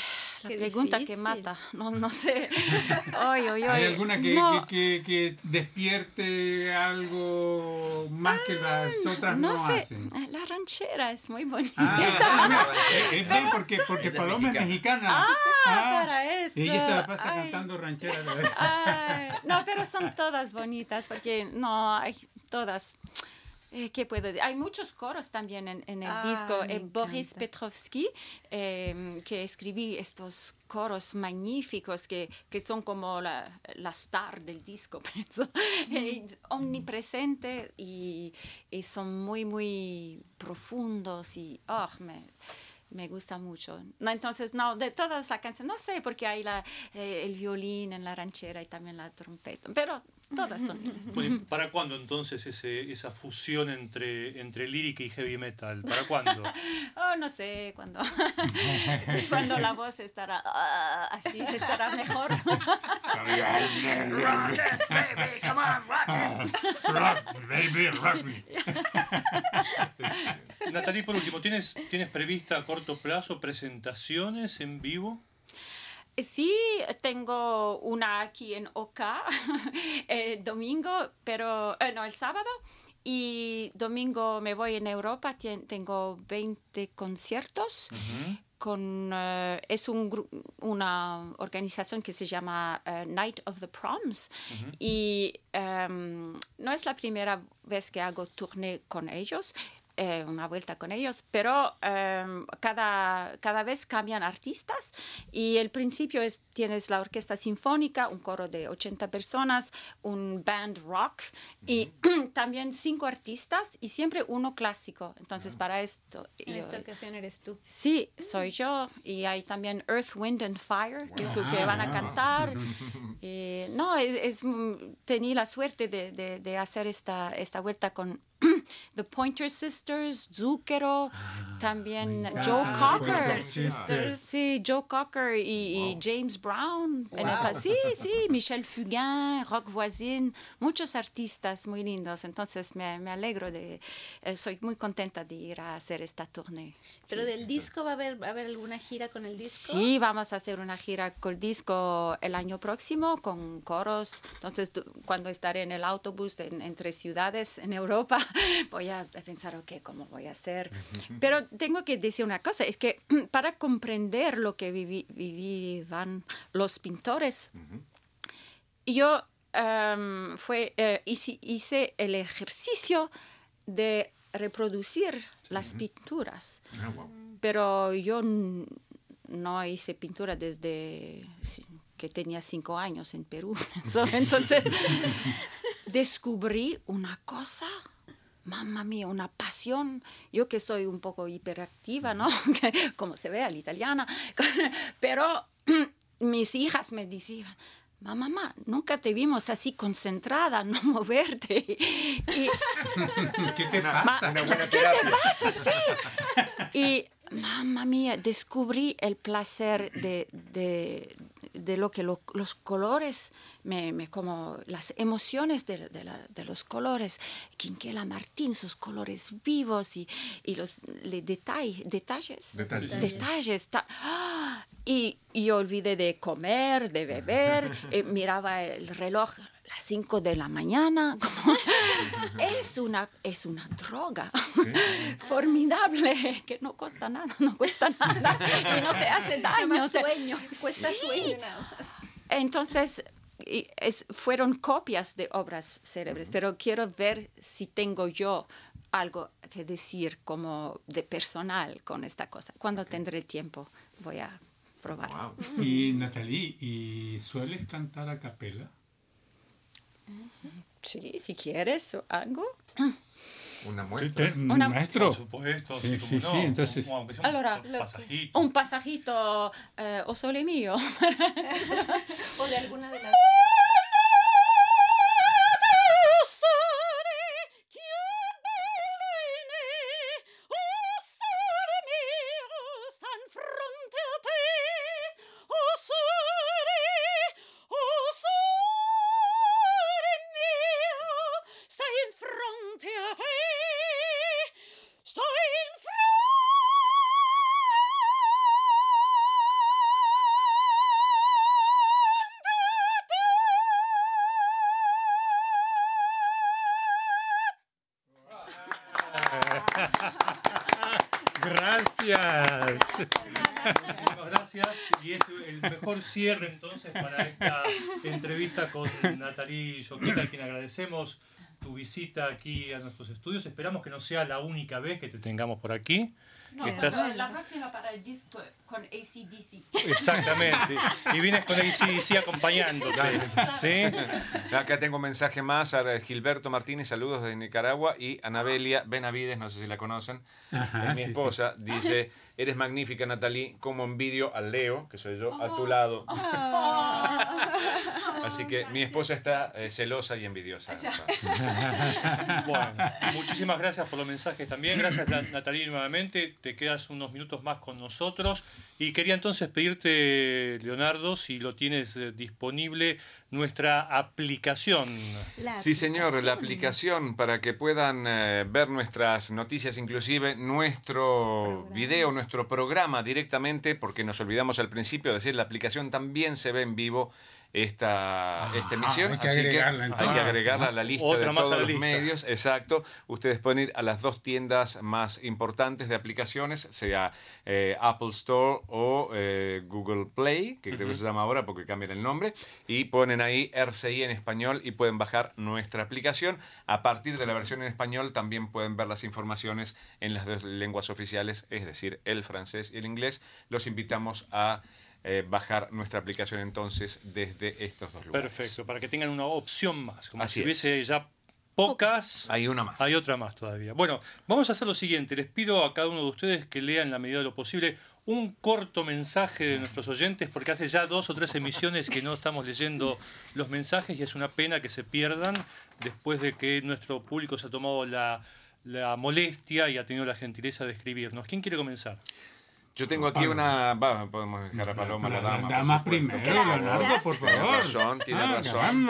Speaker 4: la
Speaker 5: Qué
Speaker 4: pregunta que
Speaker 5: difícil.
Speaker 4: mata. No, no sé. Ay, ay, ay.
Speaker 3: ¿Hay alguna que,
Speaker 4: No,
Speaker 3: que, que- que despierte algo más que las otras no,
Speaker 4: no sé.
Speaker 3: hacen?
Speaker 4: La ranchera es muy bonita.
Speaker 3: Ah, es- es bien porque, porque
Speaker 2: Es
Speaker 3: Paloma es
Speaker 2: mexicana.
Speaker 3: mexicana.
Speaker 4: Ah, para eso.
Speaker 3: Ella se la pasa
Speaker 4: Ay.
Speaker 3: cantando ranchera.
Speaker 4: Ay, no, pero son todas bonitas porque no hay todas. Eh, ¿Qué puedo decir? Hay muchos coros también en, en el
Speaker 5: Ah,
Speaker 4: disco. Eh, Boris. Petrovsky, eh, que escribí estos coros magníficos que, que son como la, la star del disco, pienso. Eh, omnipresente y, y son muy, muy profundos y oh, me, me gusta mucho. No, entonces, no, de todas las canciones, no sé, porque hay la, eh, el violín en la ranchera y también la trompeta, pero todas son
Speaker 1: lindas. ¿Para cuándo entonces ese, esa fusión entre, entre lírica y heavy metal? ¿Para cuándo?
Speaker 4: oh, no sé, cuando, cuando la voz estará ah, así, estará mejor.
Speaker 1: rock it, baby, come on, rock it.
Speaker 3: Rock, baby, rock me.
Speaker 1: Natalie, por último, ¿tienes, ¿tienes prevista a corto plazo presentaciones en vivo?
Speaker 4: Sí, tengo una aquí en Oca el domingo, pero eh, no, el sábado. Y domingo me voy en Europa, tien- tengo 20 conciertos. Con, eh, es un, una organización que se llama eh, Night of the Proms. Y em, no es la primera vez que hago tournée con ellos. Eh, una vuelta con ellos, pero em, cada, cada vez cambian artistas y el principio es tienes la orquesta sinfónica, un coro de 80 personas, un band rock y también cinco artistas y siempre uno clásico. Entonces para esto...
Speaker 5: En
Speaker 4: yo-
Speaker 5: esta ocasión eres tú.
Speaker 4: Sí, soy yo. Y hay también Earth, Wind and Fire, que, es lo que van a cantar. Y, no, es, es, mm, tení la suerte de, de- de hacer esta, esta vuelta con The Pointer Sisters, Zucchero, también Joe
Speaker 3: Ah,
Speaker 4: Cocker.
Speaker 3: Sisters.
Speaker 4: Sí, Joe Cocker y, y James Brown. En el sí, sí, Michel Fugain, Rock Voisine, muchos artistas muy lindos. Entonces me, me alegro de, eh, soy muy contenta de ir a hacer esta tournée.
Speaker 5: Pero del disco va a haber, va a haber alguna gira con el disco.
Speaker 4: Sí, vamos a hacer una gira con el disco el año próximo con coros. Entonces, cuando estaré en el autobús en- entre ciudades en Europa, voy a pensar, ok, ¿cómo voy a hacer? Pero tengo que decir una cosa, es que para comprender lo que viví- vivían los pintores, yo em, fue, eh, hice, hice el ejercicio de reproducir las pinturas
Speaker 2: Ah, wow.
Speaker 4: pero yo no hice pintura desde que tenía cinco años en Perú. Entonces descubrí una cosa, mamma mía, una pasión. Yo que soy un poco hiperactiva, ¿no? Como se ve a la italiana. Pero mis hijas me decían, mamá, mamá, nunca te vimos así concentrada, no moverte. Y,
Speaker 3: ¿Qué te pasa?
Speaker 4: ¿Qué te pasa? Sí. Y, mamma mía, descubrí el placer de, de, de lo que lo- los colores, me, me- como las emociones de, de la- de los colores. Quinquela Martín, sus colores vivos y, y los le- detall- detalles.
Speaker 2: Detalles.
Speaker 4: Detalles. ta- ¡Ah! Y, y olvidé de comer, de beber, eh, miraba el reloj las 5 de la mañana. como- es, una, es una droga formidable que no cuesta nada, no cuesta nada y no te hace daño. Te-
Speaker 5: sueño, cuesta
Speaker 4: Sí.
Speaker 5: sueño nada más.
Speaker 4: Entonces, y es- fueron copias de obras célebres, pero quiero ver si tengo yo algo que decir como de personal con esta cosa. Cuando tendré tiempo voy a probar.
Speaker 2: Wow.
Speaker 3: Y Natalie, ¿y sueles cantar a capela?
Speaker 4: Sí, si quieres o algo.
Speaker 2: Una
Speaker 3: Te-
Speaker 2: muestra.
Speaker 4: Una-
Speaker 3: Maestro.
Speaker 1: Por supuesto,
Speaker 3: Sí,
Speaker 1: sí, como
Speaker 3: sí,
Speaker 1: no.
Speaker 3: sí, entonces-
Speaker 1: Como un
Speaker 4: Allora,
Speaker 1: pasajito.
Speaker 4: Un pasajito eh, o sole mío.
Speaker 5: O de alguna de las.
Speaker 1: mejor cierre entonces para esta entrevista con Natalie Yoquita, a quien agradecemos tu visita aquí a nuestros estudios. Esperamos que no sea la única vez que te tengamos por aquí.
Speaker 4: No,
Speaker 1: Estás-
Speaker 4: no, la próxima para el disco con ACDC.
Speaker 1: Exactamente. Y vienes con ACDC acompañándote. ¿Sí?
Speaker 2: Acá tengo un mensaje más a Gilberto Martínez, saludos desde Nicaragua, y Anabelia Benavides, no sé si la conocen,
Speaker 3: Ajá,
Speaker 2: es mi
Speaker 3: sí, sí.
Speaker 2: esposa, dice, eres magnífica Natalie, como envidio al Leo, que soy yo, a tu lado. Así que mi esposa está eh, celosa y envidiosa.
Speaker 1: Bueno, muchísimas gracias por los mensajes también. Gracias, Na- Natalie, nuevamente. Te quedas unos minutos más con nosotros. Y quería entonces pedirte, Leonardo, si lo tienes eh, disponible, nuestra aplicación.
Speaker 5: La
Speaker 2: Sí, señor, la
Speaker 5: aplicación.
Speaker 2: aplicación para que puedan eh, ver nuestras noticias, inclusive nuestro
Speaker 5: Programa.
Speaker 2: video, nuestro programa directamente, porque nos olvidamos al principio de decir, la aplicación también se ve en vivo esta, esta emisión,
Speaker 3: hay que
Speaker 2: así que
Speaker 3: agregarla,
Speaker 2: hay que agregarla a la lista
Speaker 1: Otra
Speaker 2: de
Speaker 1: más
Speaker 2: todos los
Speaker 1: lista.
Speaker 2: medios, exacto. Ustedes pueden ir a las dos tiendas más importantes de aplicaciones, sea eh, Apple Store o eh, Google Play, que creo que se llama ahora porque cambian el nombre, y ponen ahí RCI en español y pueden bajar nuestra aplicación. A partir de la versión en español también pueden ver las informaciones en las dos lenguas oficiales, es decir, el francés y el inglés. Los invitamos a eh, bajar nuestra aplicación entonces desde estos dos lugares.
Speaker 1: Perfecto, para que tengan una opción más. Como
Speaker 2: Así
Speaker 1: si hubiese
Speaker 2: es.
Speaker 1: ya pocas.
Speaker 2: Hay una más.
Speaker 1: Hay otra más todavía. Bueno, vamos a hacer lo siguiente. Les pido a cada uno de ustedes que lean en la medida de lo posible un corto mensaje de nuestros oyentes, porque hace ya dos o tres emisiones que no estamos leyendo los mensajes y es una pena que se pierdan después de que nuestro público se ha tomado la, la molestia y ha tenido la gentileza de escribirnos. ¿Quién quiere comenzar?
Speaker 2: Yo tengo aquí una. Va, podemos dejar a Paloma la dama. por
Speaker 3: Dama primero. Leonardo, por
Speaker 2: Tiene
Speaker 3: favor.
Speaker 2: razón, tiene
Speaker 3: Ah,
Speaker 2: razón.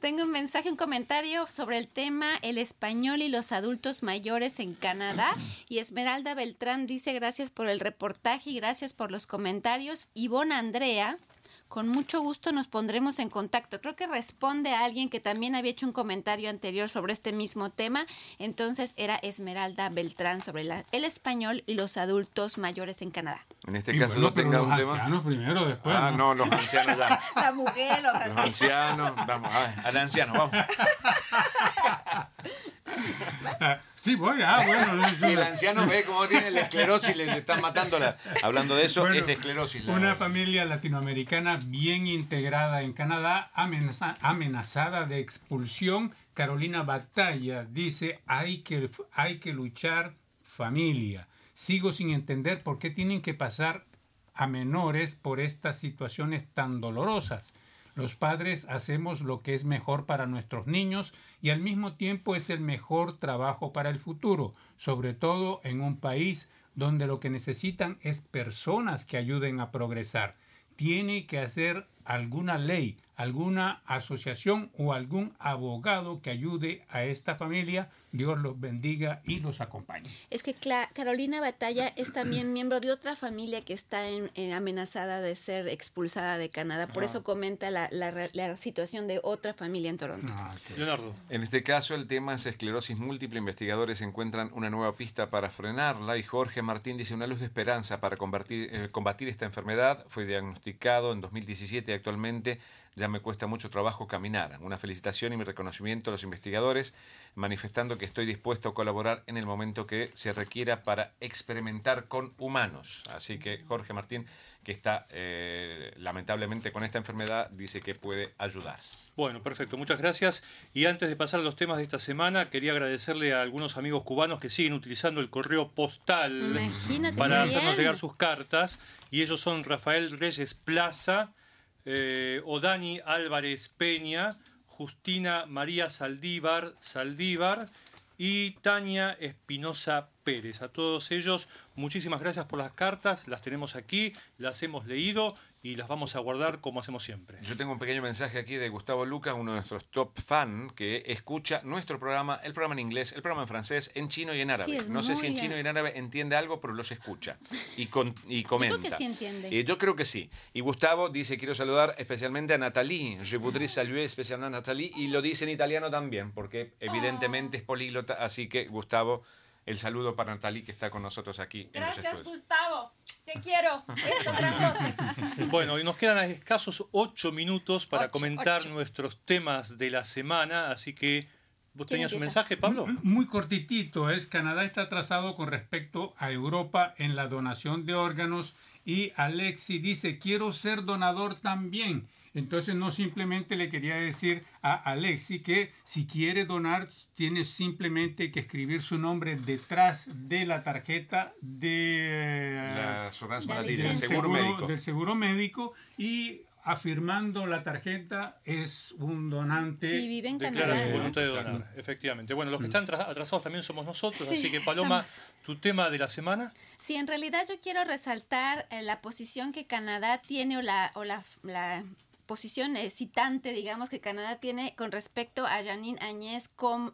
Speaker 5: Tengo un mensaje, un comentario sobre el tema el español y los adultos mayores en Canadá. Y Esmeralda Beltrán dice gracias por el reportaje y gracias por los comentarios. Ivonne Andrea, con mucho gusto nos pondremos en contacto. Creo que responde a alguien que también había hecho un comentario anterior sobre este mismo tema. Entonces era Esmeralda Beltrán sobre la- el español y los adultos mayores en Canadá.
Speaker 2: En este
Speaker 3: Y
Speaker 2: caso
Speaker 3: bueno,
Speaker 2: no tenga un tema.
Speaker 3: ancianos primero, después.
Speaker 2: Ah, no, los ancianos ya.
Speaker 5: La mujer, los
Speaker 2: Los ancianos, vamos, a ver, al anciano, vamos.
Speaker 3: Sí, voy, ah, bueno.
Speaker 2: El anciano ve cómo tiene la esclerosis, le, le están matando la. Hablando de eso,
Speaker 3: Bueno,
Speaker 2: es de esclerosis. la-
Speaker 3: Una familia latinoamericana bien integrada en Canadá, amenaza- amenazada de expulsión. Carolina Batalla dice, hay que, hay que luchar familia. Sigo sin entender por qué tienen que pasar a menores por estas situaciones tan dolorosas. Los padres hacemos lo que es mejor para nuestros niños y al mismo tiempo es el mejor trabajo para el futuro, sobre todo en un país donde lo que necesitan es personas que ayuden a progresar. Tiene que hacer alguna ley, alguna asociación o algún abogado que ayude a esta familia. Dios los bendiga y los acompañe.
Speaker 5: Es que Cla- Carolina Batalla es también miembro de otra familia que está en- en amenazada de ser expulsada de Canadá. Por eso comenta la, la re- la situación de otra familia en Toronto.
Speaker 3: Ah.
Speaker 1: Leonardo.
Speaker 2: En este caso, el tema es esclerosis múltiple. Investigadores encuentran una nueva pista para frenarla y Jorge Martín dice una luz de esperanza para combatir, eh, combatir esta enfermedad. Fue diagnosticado en 2017 y actualmente ya me cuesta mucho trabajo caminar. Una felicitación y mi reconocimiento a los investigadores, manifestando que estoy dispuesto a colaborar en el momento que se requiera para experimentar con humanos. Así que Jorge Martín, que está eh, lamentablemente con esta enfermedad, dice que puede ayudar.
Speaker 1: Bueno, perfecto, muchas gracias. Y antes de pasar a los temas de esta semana, quería agradecerle a algunos amigos cubanos que siguen utilizando el correo postal
Speaker 5: Imagínate
Speaker 1: para hacernos
Speaker 5: bien.
Speaker 1: llegar sus cartas. Y ellos son Rafael Reyes Plaza, eh, Odani Álvarez Peña, Justina María Saldívar, Saldívar y Tania Espinosa Pérez. A todos ellos, muchísimas gracias por las cartas, las tenemos aquí, las hemos leído y las vamos a guardar como hacemos siempre.
Speaker 2: Yo tengo un pequeño mensaje aquí de Gustavo Lucas, uno de nuestros top fan, que escucha nuestro programa, el programa en inglés, el programa en francés, en chino y en árabe.
Speaker 5: Sí,
Speaker 2: no sé si en chino y en árabe entiende algo, pero los escucha y, con, y
Speaker 5: creo
Speaker 2: comenta.
Speaker 5: que sí entiende.
Speaker 2: Eh, yo creo que sí. Y Gustavo dice, quiero saludar especialmente a Nathalie. Je voudrais saluer especialmente a Nathalie. Y lo dice en italiano también, porque evidentemente es políglota. Así que, Gustavo, el saludo para Nathalie, que está con nosotros aquí en los
Speaker 4: Gracias,
Speaker 2: estudios.
Speaker 4: Gustavo. Te quiero. Grandote.
Speaker 1: Bueno, y nos quedan escasos ocho minutos para
Speaker 5: Ocho,
Speaker 1: comentar
Speaker 5: ocho.
Speaker 1: nuestros temas de la semana, así que ¿Vos tenías un mensaje, Pablo?
Speaker 3: Muy cortitito, es Canadá está atrasado con respecto a Europa en la donación de órganos y Alexi dice, quiero ser donador también. Entonces no simplemente le quería decir a Alexi que si quiere donar tiene simplemente que escribir su nombre detrás de la tarjeta de,
Speaker 2: la
Speaker 3: del, seguro, médico. del seguro médico y afirmando la tarjeta es un donante.
Speaker 5: Sí, vive en Canadá.
Speaker 1: de donar, efectivamente. Bueno, los que mm. están atrasados también somos nosotros, así que Paloma, ¿tu tema de la semana?
Speaker 5: Sí, en realidad yo quiero resaltar eh, la posición que Canadá tiene o la, o la, la posición citante, digamos, que Canadá tiene con respecto a Janine Añez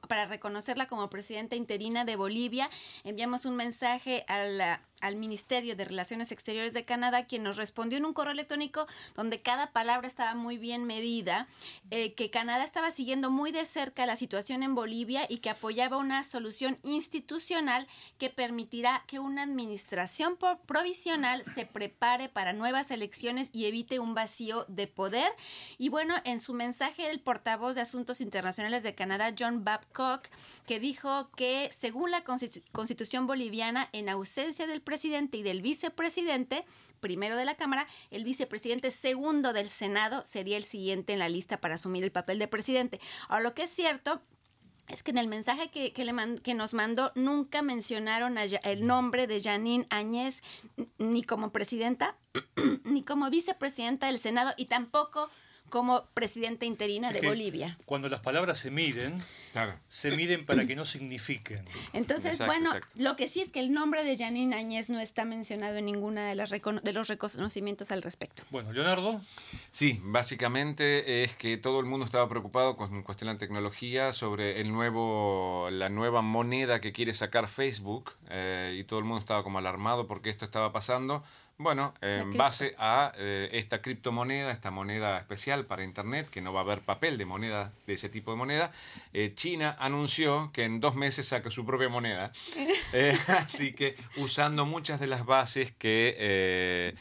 Speaker 5: para reconocerla como presidenta interina de Bolivia. Enviamos un mensaje a la al Ministerio de Relaciones Exteriores de Canadá, quien nos respondió en un correo electrónico donde cada palabra estaba muy bien medida, eh, que Canadá estaba siguiendo muy de cerca la situación en Bolivia y que apoyaba una solución institucional que permitirá que una administración provisional se prepare para nuevas elecciones y evite un vacío de poder. Y bueno, en su mensaje el portavoz de Asuntos Internacionales de Canadá, John Babcock, que dijo que según la constitución boliviana, en ausencia del presidente y del vicepresidente, primero de la Cámara, el vicepresidente segundo del Senado sería el siguiente en la lista para asumir el papel de presidente. Ahora, lo que es cierto es que en el mensaje que, que, le que nos mandó nunca mencionaron el nombre de Janine Áñez ni como presidenta, ni como vicepresidenta del Senado y tampoco como presidenta interina de Bolivia.
Speaker 1: Cuando las palabras se miden, se miden para que no signifiquen.
Speaker 5: Entonces, bueno, lo que sí es que el nombre de Janine Áñez no está mencionado en ninguna de, las de los reconocimientos al respecto.
Speaker 1: Bueno, Leonardo.
Speaker 2: Sí, básicamente es que todo el mundo estaba preocupado con cuestión de la tecnología sobre el nuevo, la nueva moneda que quiere sacar Facebook eh, y todo el mundo estaba como alarmado porque esto estaba pasando. Bueno, en base a eh, esta criptomoneda, esta moneda especial para Internet, que no va a haber papel de moneda, de ese tipo de moneda, eh, China anunció que en dos meses saca su propia moneda. Eh, así que usando muchas de las bases que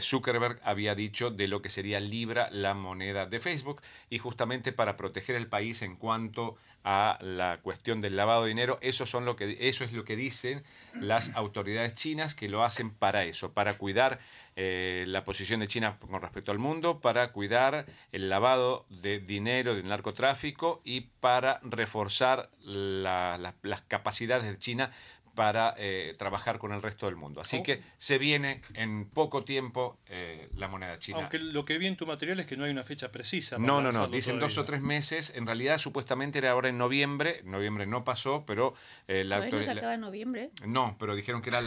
Speaker 2: Zuckerberg había dicho de lo que sería Libra, la moneda de Facebook, y justamente para proteger el país en cuanto a la cuestión del lavado de dinero. Eso, son lo que, eso es lo que dicen las autoridades chinas que lo hacen para eso, para cuidar eh, la posición de China con respecto al mundo, para cuidar el lavado de dinero del narcotráfico y para reforzar las capacidades de China para eh, trabajar con el resto del mundo. Así oh. que se viene en poco tiempo eh, la moneda china.
Speaker 1: Aunque lo que vi en tu material es que no hay una fecha precisa.
Speaker 2: no, no, no, dicen dos o tres meses. En realidad supuestamente era ahora en noviembre. Noviembre no pasó, pero...
Speaker 5: Eh, la no se acaba en noviembre?
Speaker 2: No, pero dijeron que era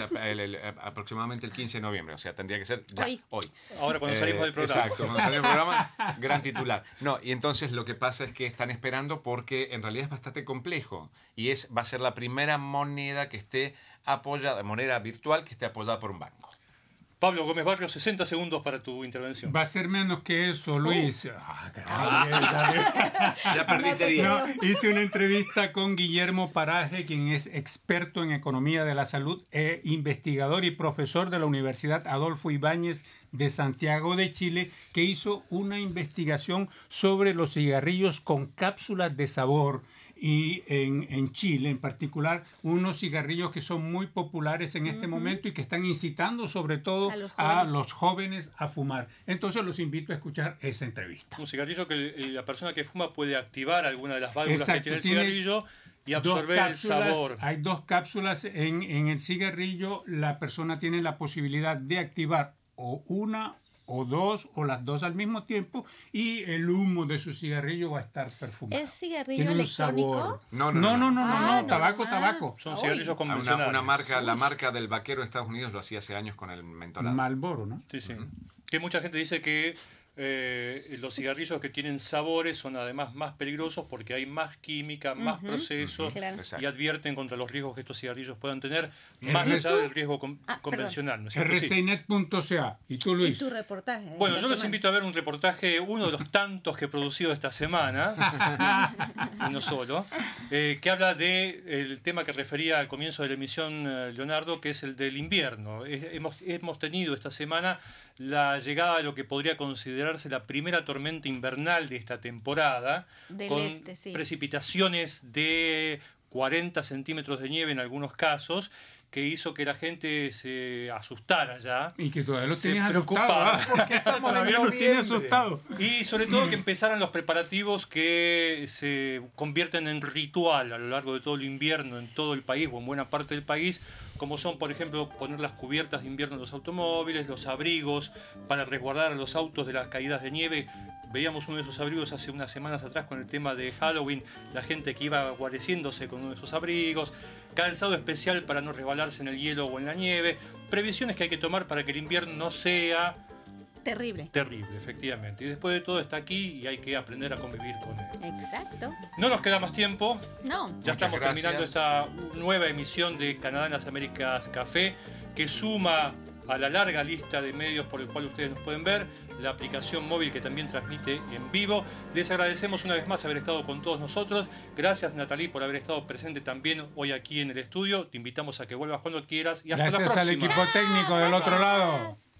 Speaker 2: aproximadamente el 15 de noviembre. O sea, tendría que ser ya, hoy.
Speaker 1: Ahora cuando salimos del programa.
Speaker 2: Exacto, cuando salimos del programa, gran titular. No, y entonces lo que pasa es que están esperando porque en realidad es bastante complejo. Y es va a ser la primera moneda que esté apoyada de manera virtual, que esté apoyada por un banco.
Speaker 1: Pablo Gómez Barrio, 60 segundos para tu intervención.
Speaker 3: Va a ser menos que eso, Luis. Oh.
Speaker 2: Ah, ya perdiste 10.
Speaker 3: hice una entrevista con Guillermo Paraje, quien es experto en economía de la salud e investigador y profesor de la Universidad Adolfo Ibáñez de Santiago de Chile, que hizo una investigación sobre los cigarrillos con cápsulas de sabor y en, en, Chile en particular unos cigarrillos que son muy populares en este momento y que están incitando sobre todo a los, jóvenes a fumar. Entonces los invito a escuchar esa entrevista.
Speaker 1: Un cigarrillo que la persona que fuma puede activar alguna de las válvulas que tiene el cigarrillo y absorber el sabor.
Speaker 3: Hay dos cápsulas en, en el cigarrillo, la persona tiene la posibilidad de activar o una o dos o las dos al mismo tiempo y el humo de su cigarrillo va a estar perfumado.
Speaker 5: ¿Es cigarrillo electrónico?
Speaker 3: No, no, no, no, no, tabaco, tabaco.
Speaker 1: Son cigarrillos convencionales.
Speaker 2: Una, marca, la marca del vaquero de Estados Unidos lo hacía hace años con el mentolado.
Speaker 3: Malboro, ¿no?
Speaker 1: Sí, sí. Que mucha gente dice que eh, los cigarrillos que tienen sabores son además más peligrosos porque hay más química, más procesos y advierten contra los riesgos que estos cigarrillos puedan tener, más allá del riesgo ah, convencional. ¿no
Speaker 3: rcinet.ca. ¿Y tú, Luis?
Speaker 5: ¿Y tu reportaje?
Speaker 1: Bueno, yo les invito a ver un reportaje, uno de los tantos que he producido esta semana, y no solo, eh, que habla del el tema que refería al comienzo de la emisión, eh, Leonardo, que es el del invierno. hemos, hemos tenido esta semana la llegada de lo que podría considerar la primera tormenta invernal de esta temporada,
Speaker 5: Del
Speaker 1: con
Speaker 5: este, sí.
Speaker 1: precipitaciones de 40 centímetros de nieve en algunos casos, que hizo que la gente se asustara ya.
Speaker 3: Y que todavía los.
Speaker 6: Porque estamos
Speaker 3: Todavía los tiene asustados.
Speaker 1: Y sobre todo que empezaran los preparativos que se convierten en ritual a lo largo de todo el invierno en todo el país o en buena parte del país, como son, por ejemplo, poner las cubiertas de invierno en los automóviles, los abrigos para resguardar a los autos de las caídas de nieve. Veíamos uno de esos abrigos hace unas semanas atrás con el tema de Halloween, la gente que iba guareciéndose con uno de esos abrigos, calzado especial para no resbalarse en el hielo o en la nieve, previsiones que hay que tomar para que el invierno no sea
Speaker 5: Terrible.
Speaker 1: Terrible, efectivamente. Y después de todo está aquí y hay que aprender a convivir con él.
Speaker 5: Exacto.
Speaker 1: No nos queda más tiempo.
Speaker 5: No.
Speaker 1: Ya
Speaker 2: Muchas
Speaker 1: estamos
Speaker 2: gracias.
Speaker 1: terminando esta nueva emisión de Canadá en las Américas Café, que suma a la larga lista de medios por el cual ustedes nos pueden ver, la aplicación móvil que también transmite en vivo. Les agradecemos una vez más haber estado con todos nosotros. Gracias Natalie por haber estado presente también hoy aquí en el estudio. Te invitamos a que vuelvas cuando quieras y hasta la
Speaker 3: Gracias al
Speaker 1: próxima.
Speaker 3: equipo técnico del otro lado.
Speaker 5: Gracias.